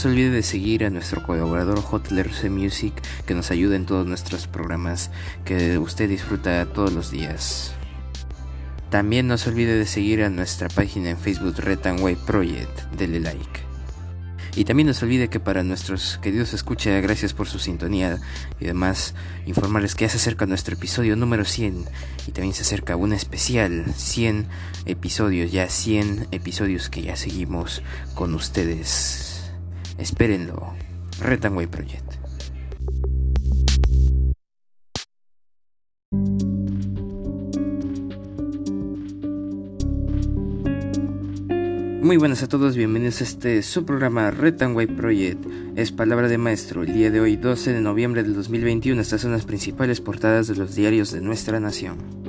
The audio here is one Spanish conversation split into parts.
No se olvide de seguir a nuestro colaborador JLRC Music que nos ayuda en todos nuestros programas que usted disfruta todos los días. También no se olvide de seguir a nuestra página en Facebook Red Way Project. Dele like. Y también no se olvide que para nuestros queridos escucha, gracias por su sintonía y además informarles que ya se acerca nuestro episodio número 100 y también se acerca un especial 100 episodios, ya 100 episodios que ya seguimos con ustedes. Espérenlo. Way Project. Muy buenas a todos, bienvenidos a este su programa White Project. Es palabra de maestro. El día de hoy, 12 de noviembre del 2021, estas son las principales portadas de los diarios de nuestra nación.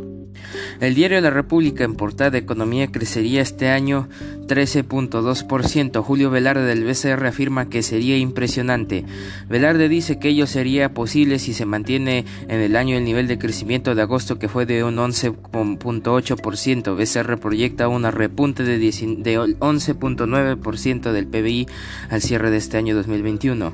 El diario La República en portada de Economía crecería este año 13.2%. Julio Velarde del BCR afirma que sería impresionante. Velarde dice que ello sería posible si se mantiene en el año el nivel de crecimiento de agosto que fue de un 11.8%. BCR proyecta una repunte de 11.9% del PBI al cierre de este año 2021.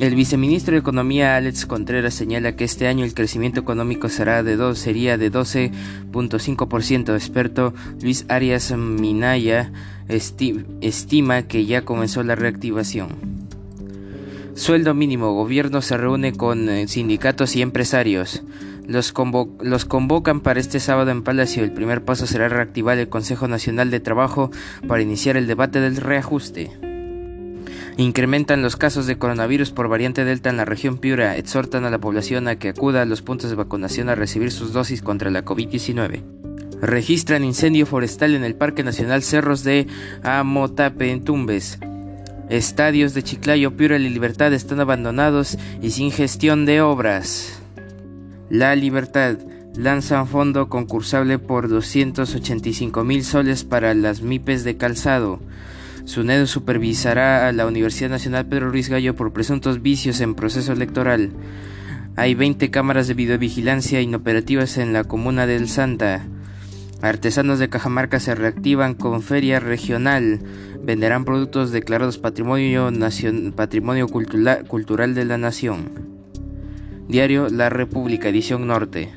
El viceministro de Economía Alex Contreras señala que este año el crecimiento económico será de dos, sería de 12.5%. Experto Luis Arias Minaya estima que ya comenzó la reactivación. Sueldo mínimo. Gobierno se reúne con eh, sindicatos y empresarios. Los, los, convocan para este sábado en Palacio. El primer paso será reactivar el Consejo Nacional de Trabajo para iniciar el debate del reajuste. Incrementan los casos de coronavirus por variante Delta en la región Piura. Exhortan a la población a que acuda a los puntos de vacunación a recibir sus dosis contra la COVID-19. Registran incendio forestal en el Parque Nacional Cerros de Amotape en Tumbes. Estadios de Chiclayo, Piura y Libertad están abandonados y sin gestión de obras. La Libertad lanza un fondo concursable por 285 mil soles para las MIPES de calzado. SUNEDO supervisará a la Universidad Nacional Pedro Ruiz Gallo por presuntos vicios en proceso electoral. Hay 20 cámaras de videovigilancia inoperativas en la comuna del Santa. Artesanos de Cajamarca se reactivan con feria regional. Venderán productos declarados patrimonio, patrimonio cultural de la nación. Diario La República, edición norte.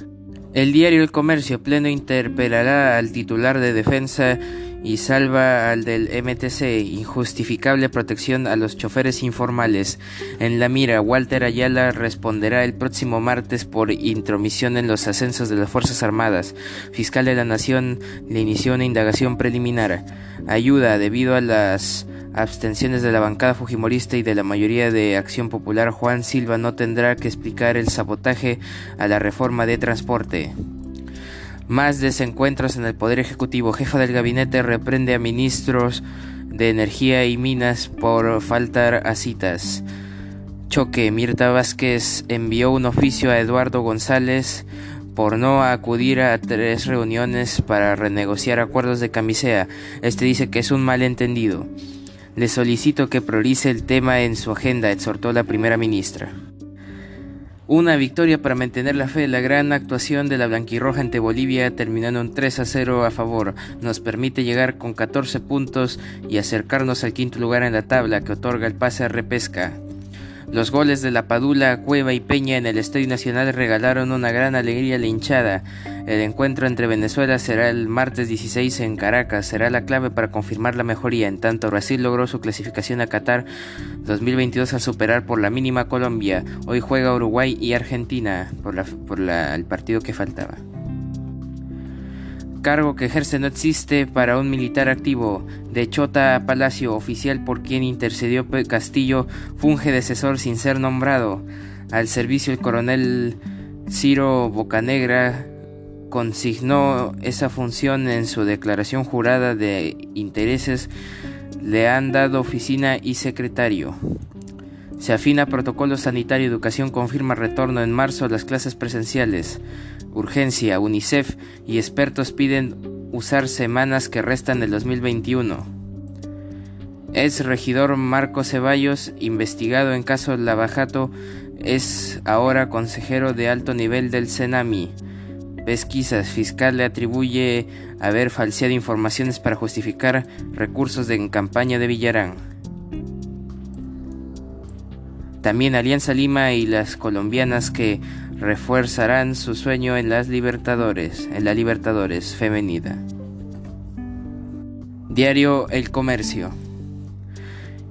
El diario El Comercio Pleno interpelará al titular de defensa y salva al del MTC, injustificable protección a los choferes informales. En la mira, Walter Ayala responderá el próximo martes por intromisión en los ascensos de las Fuerzas Armadas. Fiscal de la Nación le inició una indagación preliminar. Ayuda debido a las abstenciones de la bancada fujimorista y de la mayoría de Acción Popular, Juan Silva no tendrá que explicar el sabotaje a la reforma de transporte. Más desencuentros en el Poder Ejecutivo. Jefa del gabinete reprende a ministros de Energía y Minas por faltar a citas. Choque. Mirta Vázquez envió un oficio a Eduardo González por no acudir a tres reuniones para renegociar acuerdos de camisea. Este dice que es un malentendido. Le solicito que priorice el tema en su agenda, exhortó la primera ministra. Una victoria para mantener la fe. La gran actuación de la Blanquirroja ante Bolivia, terminando en 3 a 0 a favor, nos permite llegar con 14 puntos y acercarnos al quinto lugar en la tabla que otorga el pase a repesca. Los goles de la Padula, Cueva y Peña en el Estadio Nacional regalaron una gran alegría a la hinchada. El encuentro entre Venezuela será el martes 16 en Caracas. Será la clave para confirmar la mejoría. En tanto, Brasil logró su clasificación a Qatar 2022 al superar por la mínima Colombia. Hoy juega Uruguay y Argentina por, el partido que faltaba cargo que ejerce no existe para un militar activo. De Chota Palacio, oficial por quien intercedió Castillo, funge de asesor sin ser nombrado. Al servicio el coronel Ciro Bocanegra consignó esa función en su declaración jurada de intereses. Le han dado oficina y secretario. Se afina protocolo sanitario educación confirma retorno en marzo a las clases presenciales. Urgencia, UNICEF y expertos piden usar semanas que restan del 2021. Es regidor Marco Ceballos, investigado en caso Lavajato, es ahora consejero de alto nivel del CENAMI. Pesquisas, fiscal le atribuye haber falseado informaciones para justificar recursos en campaña de Villarán. También Alianza Lima y las colombianas que refuerzarán su sueño en las Libertadores, en la Libertadores femenina. Diario El Comercio.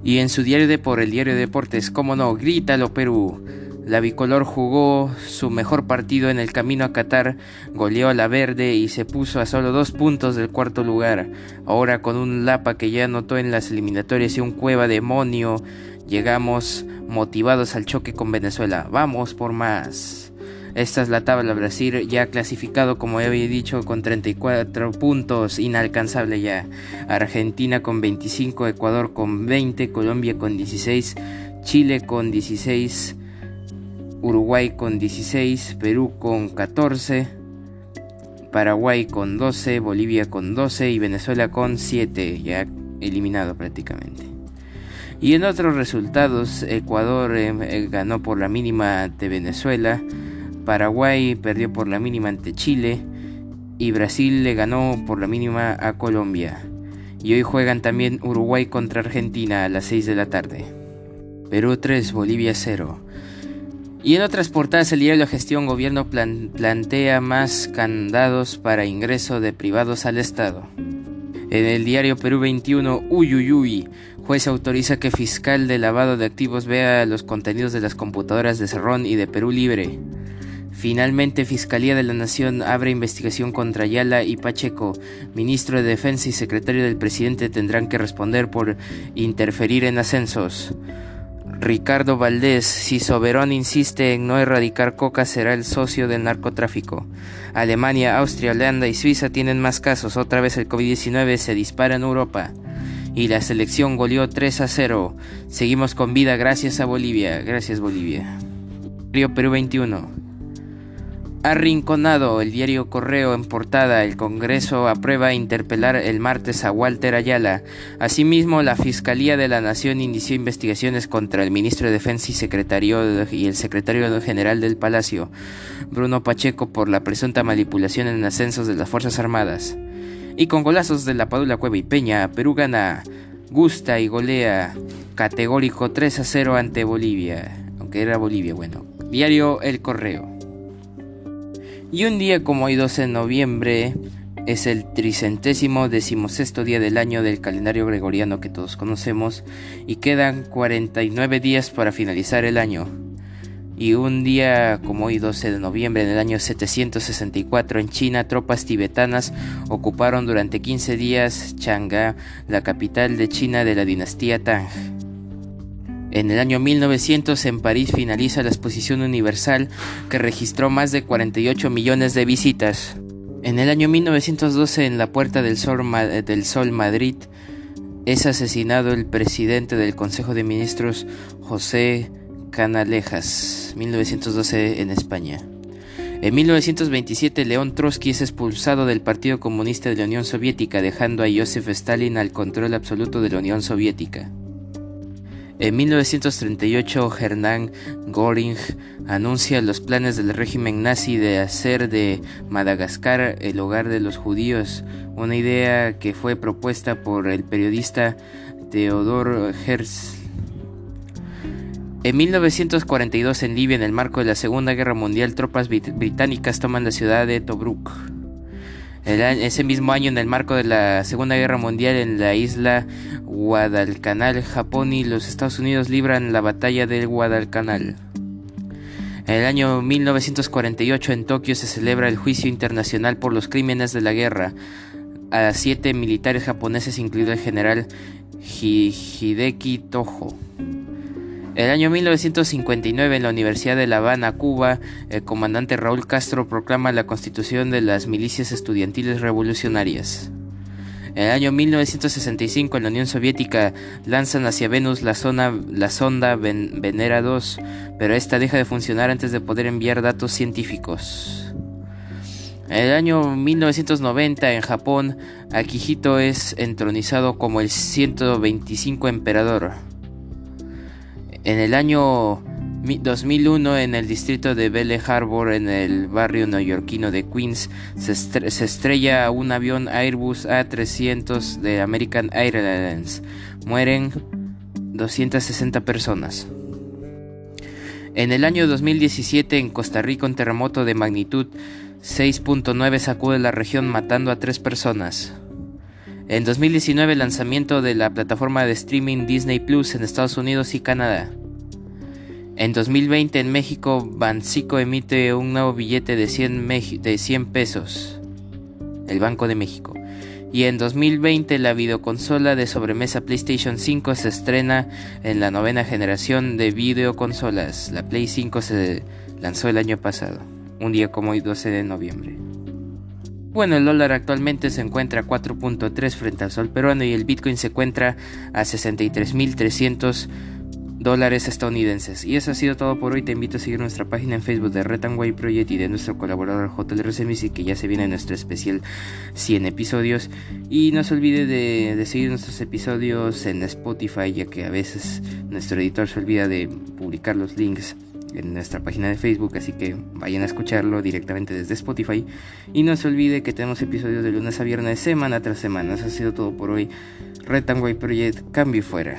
Y en su diario de por el diario de Deportes, como no, grítalo Perú. La bicolor jugó su mejor partido en el camino a Qatar, goleó a la verde y se puso a solo dos puntos del cuarto lugar. Ahora con un Lapa que ya anotó en las eliminatorias y un Cueva demonio, llegamos motivados al choque con Venezuela. Vamos por más. Esta es la tabla. Brasil ya clasificado, como había dicho, con 34 puntos, inalcanzable ya. Argentina con 25, Ecuador con 20, Colombia con 16, Chile con 16. Uruguay con 16, Perú con 14, Paraguay con 12, Bolivia con 12 y Venezuela con 7, ya eliminado prácticamente. Y en otros resultados, Ecuador eh, eh, ganó por la mínima ante Venezuela, Paraguay perdió por la mínima ante Chile y Brasil le ganó por la mínima a Colombia. Y hoy juegan también Uruguay contra Argentina a las 6 de la tarde. Perú 3, Bolivia 0. Y en otras portadas el diario La Gestión Gobierno plantea más candados para ingreso de privados al Estado. En el diario Perú 21, Uyuyuy, juez autoriza que fiscal de lavado de activos vea los contenidos de las computadoras de Cerrón y de Perú Libre. Finalmente, Fiscalía de la Nación abre investigación contra Ayala y Pacheco. Ministro de Defensa y secretario del presidente tendrán que responder por interferir en ascensos. Ricardo Valdés, si Soberón insiste en no erradicar coca, será el socio del narcotráfico. Alemania, Austria, Holanda y Suiza tienen más casos. Otra vez el COVID-19 se dispara en Europa. Y la selección goleó 3 a 0. Seguimos con vida gracias a Bolivia. Gracias Bolivia. Río Perú 21. Arrinconado, el diario Correo en portada, el Congreso aprueba interpelar el martes a Walter Ayala. Asimismo, la Fiscalía de la Nación inició investigaciones contra el ministro de Defensa y, secretario y el secretario general del Palacio, Bruno Pacheco, por la presunta manipulación en ascensos de las Fuerzas Armadas. Y con golazos de la Padula Cueva y Peña, Perú gana, gusta y golea, categórico 3 a 0 ante Bolivia, aunque era Bolivia, bueno. Diario El Correo. Y un día como hoy 12 de noviembre es el tricentésimo decimosexto día del año del calendario gregoriano que todos conocemos y quedan 49 días para finalizar el año. Y un día como hoy 12 de noviembre en el año 764 en China tropas tibetanas ocuparon durante 15 días Chang'an, la capital de China de la dinastía Tang. En el año 1900 en París finaliza la exposición universal que registró más de 48 millones de visitas. En el año 1912 en la Puerta del Sol, del Sol Madrid es asesinado el presidente del Consejo de Ministros José Canalejas, 1912 en España. En 1927 León Trotsky es expulsado del Partido Comunista de la Unión Soviética, dejando a Joseph Stalin al control absoluto de la Unión Soviética. En 1938, Hernán Göring anuncia los planes del régimen nazi de hacer de Madagascar el hogar de los judíos, una idea que fue propuesta por el periodista Theodor Herzl. En 1942, en Libia, en el marco de la Segunda Guerra Mundial, tropas británicas toman la ciudad de Tobruk ese mismo año, en el marco de la Segunda Guerra Mundial, en la isla Guadalcanal, Japón y los Estados Unidos libran la batalla del Guadalcanal. En el año 1948 en Tokio se celebra el juicio internacional por los crímenes de la guerra a siete militares japoneses, incluido el general Hideki Toho. El año 1959 en la Universidad de La Habana, Cuba, el comandante Raúl Castro proclama la constitución de las milicias estudiantiles revolucionarias. En el año 1965 en la Unión Soviética lanzan hacia Venus la, la sonda Venera 2, pero esta deja de funcionar antes de poder enviar datos científicos. En el año 1990 en Japón, Akihito es entronizado como el 125 emperador. En el año 2001, en el distrito de Belle Harbor, en el barrio neoyorquino de Queens, se, estrella un avión Airbus A300 de American Airlines. Mueren 260 personas. En el año 2017 en Costa Rica un terremoto de magnitud 6.9 sacude la región matando a tres personas. En 2019 lanzamiento de la plataforma de streaming Disney Plus en Estados Unidos y Canadá. En 2020 en México Bancico emite un nuevo billete de 100, de 100 pesos. El Banco de México. Y en 2020 la videoconsola de sobremesa PlayStation 5 se estrena en la novena generación de videoconsolas. La Play 5 se lanzó el año pasado, un día como hoy 12 de noviembre. Bueno, el dólar actualmente se encuentra a 4.3 frente al sol peruano y el Bitcoin se encuentra a 63.300 dólares estadounidenses. Y eso ha sido todo por hoy. Te invito a seguir nuestra página en Facebook de Retanway Project y de nuestro colaborador JLRCMC que ya se viene nuestro especial 100 episodios. Y no se olvide de, de, seguir nuestros episodios en Spotify, ya que a veces nuestro editor se olvida de publicar los links en nuestra página de Facebook, así que vayan a escucharlo directamente desde Spotify. Y no se olvide que tenemos episodios de lunes a viernes, semana tras semana. Eso ha sido todo por hoy. Red Project, cambio fuera.